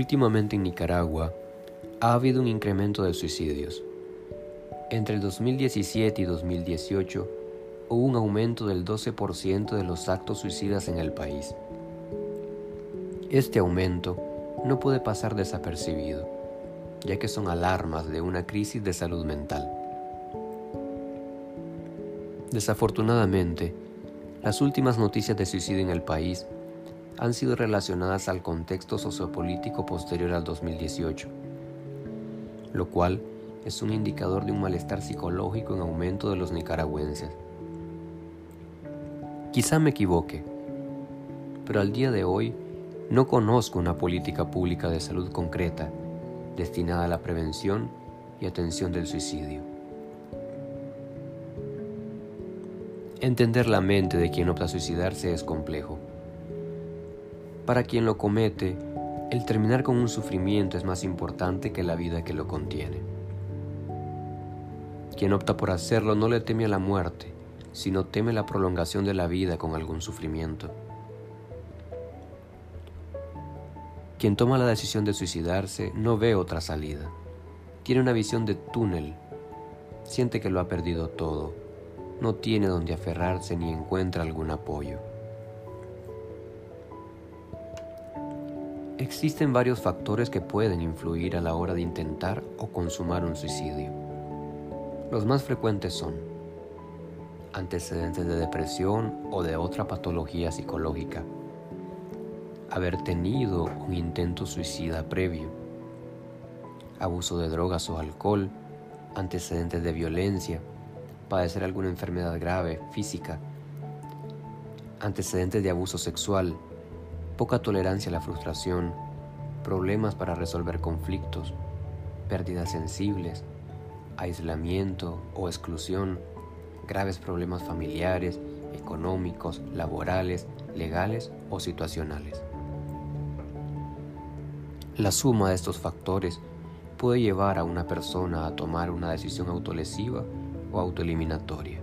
Últimamente en Nicaragua ha habido un incremento de suicidios. Entre el 2017 y 2018 hubo un aumento del 12% de los actos suicidas en el país. Este aumento no puede pasar desapercibido, ya que son alarmas de una crisis de salud mental. Desafortunadamente, las últimas noticias de suicidio en el país han sido relacionadas al contexto sociopolítico posterior al 2018, lo cual es un indicador de un malestar psicológico en aumento de los nicaragüenses. Quizá me equivoque, pero al día de hoy no conozco una política pública de salud concreta destinada a la prevención y atención del suicidio. Entender la mente de quien opta a suicidarse es complejo para quien lo comete, el terminar con un sufrimiento es más importante que la vida que lo contiene. Quien opta por hacerlo no le teme a la muerte, sino teme la prolongación de la vida con algún sufrimiento. Quien toma la decisión de suicidarse no ve otra salida. Tiene una visión de túnel. Siente que lo ha perdido todo. No tiene donde aferrarse ni encuentra algún apoyo. Existen varios factores que pueden influir a la hora de intentar o consumar un suicidio. Los más frecuentes son antecedentes de depresión o de otra patología psicológica, haber tenido un intento suicida previo, abuso de drogas o alcohol, antecedentes de violencia, padecer alguna enfermedad grave física, antecedentes de abuso sexual, poca tolerancia a la frustración, problemas para resolver conflictos, pérdidas sensibles, aislamiento o exclusión, graves problemas familiares, económicos, laborales, legales o situacionales. La suma de estos factores puede llevar a una persona a tomar una decisión autolesiva o autoeliminatoria.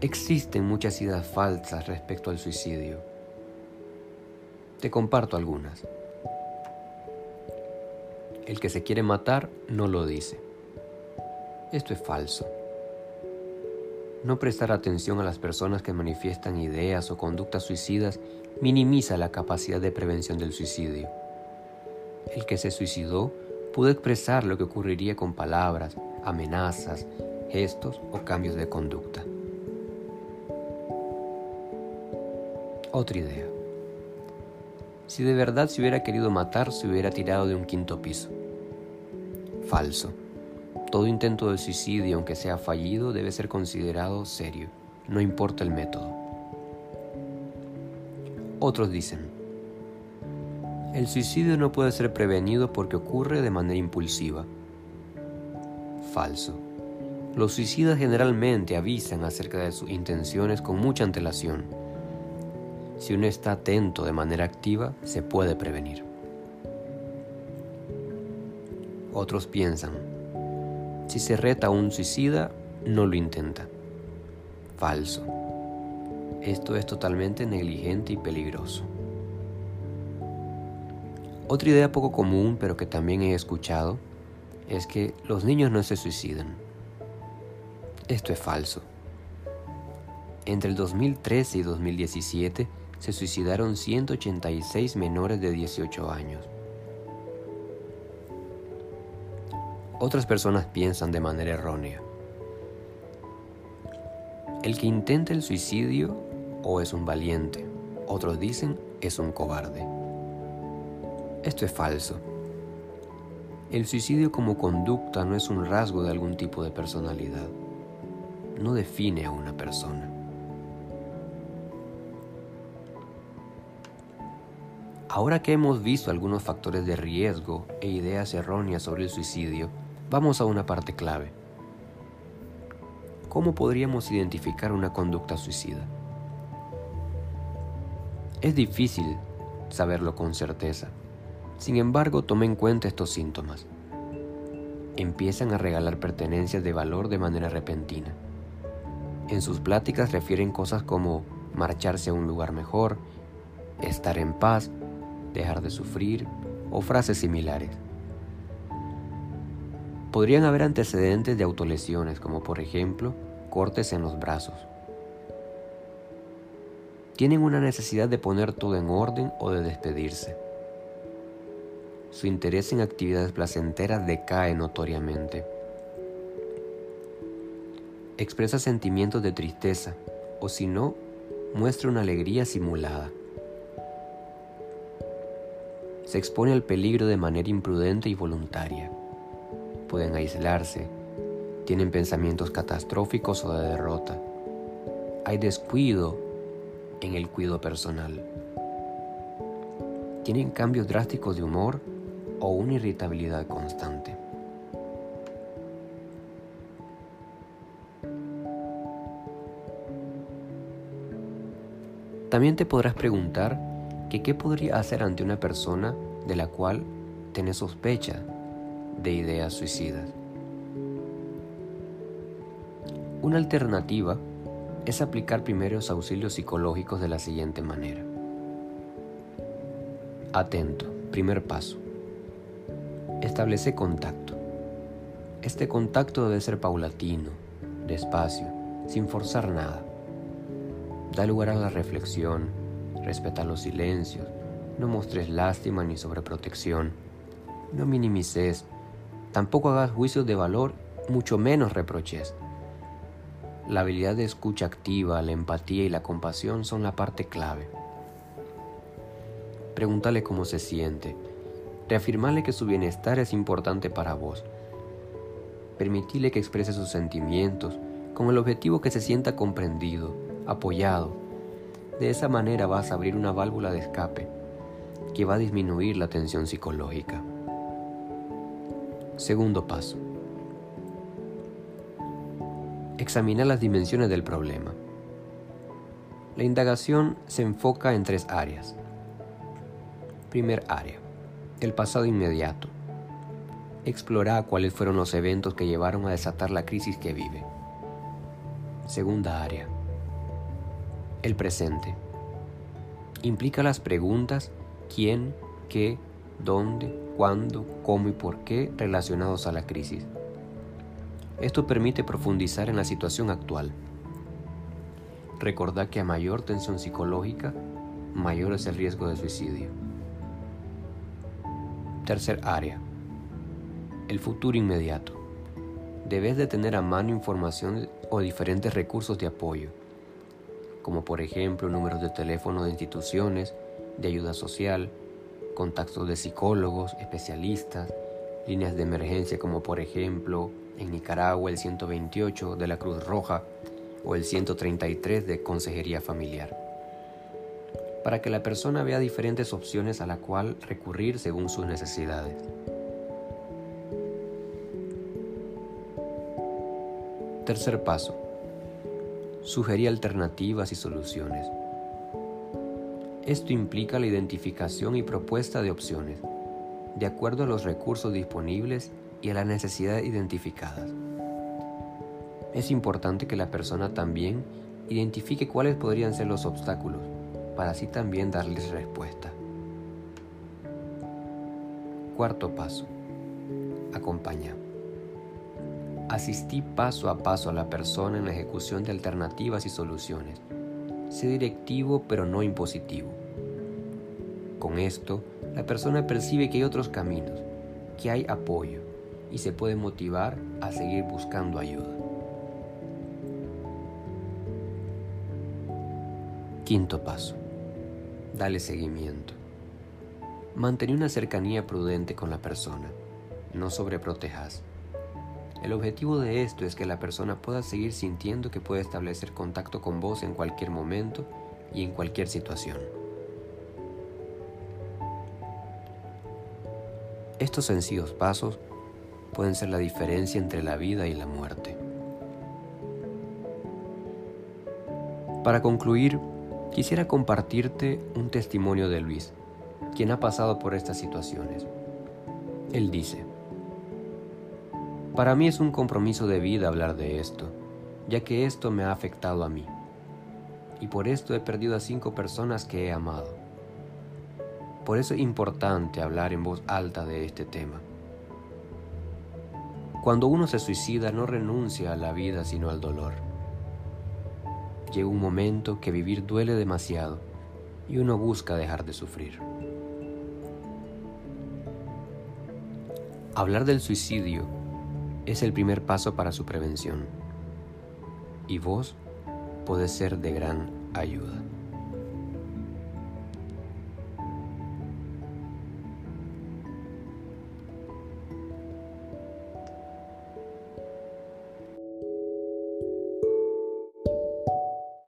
Existen muchas ideas falsas respecto al suicidio. Te comparto algunas. El que se quiere matar no lo dice. Esto es falso. No prestar atención a las personas que manifiestan ideas o conductas suicidas minimiza la capacidad de prevención del suicidio. El que se suicidó pudo expresar lo que ocurriría con palabras, amenazas, gestos o cambios de conducta. Otra idea. Si de verdad se hubiera querido matar, se hubiera tirado de un quinto piso. Falso. Todo intento de suicidio, aunque sea fallido, debe ser considerado serio, no importa el método. Otros dicen, el suicidio no puede ser prevenido porque ocurre de manera impulsiva. Falso. Los suicidas generalmente avisan acerca de sus intenciones con mucha antelación si uno está atento de manera activa, se puede prevenir. Otros piensan, si se reta a un suicida, no lo intenta. Falso. Esto es totalmente negligente y peligroso. Otra idea poco común, pero que también he escuchado, es que los niños no se suicidan. Esto es falso. Entre el 2013 y 2017 se suicidaron 186 menores de 18 años. Otras personas piensan de manera errónea. El que intenta el suicidio o es un valiente, otros dicen es un cobarde. Esto es falso. El suicidio como conducta no es un rasgo de algún tipo de personalidad. No define a una persona. Ahora que hemos visto algunos factores de riesgo e ideas erróneas sobre el suicidio, vamos a una parte clave. ¿Cómo podríamos identificar una conducta suicida? Es difícil saberlo con certeza. Sin embargo, tome en cuenta estos síntomas. Empiezan a regalar pertenencias de valor de manera repentina. En sus pláticas refieren cosas como marcharse a un lugar mejor, estar en paz, dejar de sufrir o frases similares. Podrían haber antecedentes de autolesiones como por ejemplo cortes en los brazos. Tienen una necesidad de poner todo en orden o de despedirse. Su interés en actividades placenteras decae notoriamente. Expresa sentimientos de tristeza o si no, muestra una alegría simulada. Se expone al peligro de manera imprudente y voluntaria. Pueden aislarse, tienen pensamientos catastróficos o de derrota. Hay descuido en el cuidado personal. Tienen cambios drásticos de humor o una irritabilidad constante. También te podrás preguntar que qué podría hacer ante una persona de la cual tienes sospecha de ideas suicidas. Una alternativa es aplicar primeros auxilios psicológicos de la siguiente manera. Atento, primer paso. Establece contacto. Este contacto debe ser paulatino, despacio, sin forzar nada. Da lugar a la reflexión, respeta los silencios, no mostres lástima ni sobreprotección, no minimices, tampoco hagas juicios de valor, mucho menos reproches. La habilidad de escucha activa, la empatía y la compasión son la parte clave. Pregúntale cómo se siente, reafirmarle que su bienestar es importante para vos, permitirle que exprese sus sentimientos con el objetivo que se sienta comprendido, apoyado. De esa manera vas a abrir una válvula de escape que va a disminuir la tensión psicológica. Segundo paso. Examina las dimensiones del problema. La indagación se enfoca en tres áreas. Primer área. El pasado inmediato. Explora cuáles fueron los eventos que llevaron a desatar la crisis que vive. Segunda área el presente. Implica las preguntas quién, qué, dónde, cuándo, cómo y por qué relacionados a la crisis. Esto permite profundizar en la situación actual. Recordar que a mayor tensión psicológica, mayor es el riesgo de suicidio. Tercer área. El futuro inmediato. Debes de tener a mano información o diferentes recursos de apoyo como por ejemplo números de teléfono de instituciones de ayuda social, contactos de psicólogos, especialistas, líneas de emergencia como por ejemplo en Nicaragua el 128 de la Cruz Roja o el 133 de Consejería Familiar, para que la persona vea diferentes opciones a la cual recurrir según sus necesidades. Tercer paso sugerir alternativas y soluciones. Esto implica la identificación y propuesta de opciones, de acuerdo a los recursos disponibles y a las necesidades identificadas. Es importante que la persona también identifique cuáles podrían ser los obstáculos, para así también darles respuesta. Cuarto paso. Acompaña. Asistí paso a paso a la persona en la ejecución de alternativas y soluciones. Sé directivo pero no impositivo. Con esto, la persona percibe que hay otros caminos, que hay apoyo y se puede motivar a seguir buscando ayuda. Quinto paso. Dale seguimiento. Mantén una cercanía prudente con la persona. No sobreprotejas. El objetivo de esto es que la persona pueda seguir sintiendo que puede establecer contacto con vos en cualquier momento y en cualquier situación. Estos sencillos pasos pueden ser la diferencia entre la vida y la muerte. Para concluir, quisiera compartirte un testimonio de Luis, quien ha pasado por estas situaciones. Él dice, para mí es un compromiso de vida hablar de esto, ya que esto me ha afectado a mí. Y por esto he perdido a cinco personas que he amado. Por eso es importante hablar en voz alta de este tema. Cuando uno se suicida no renuncia a la vida sino al dolor. Llega un momento que vivir duele demasiado y uno busca dejar de sufrir. Hablar del suicidio es el primer paso para su prevención y vos podés ser de gran ayuda.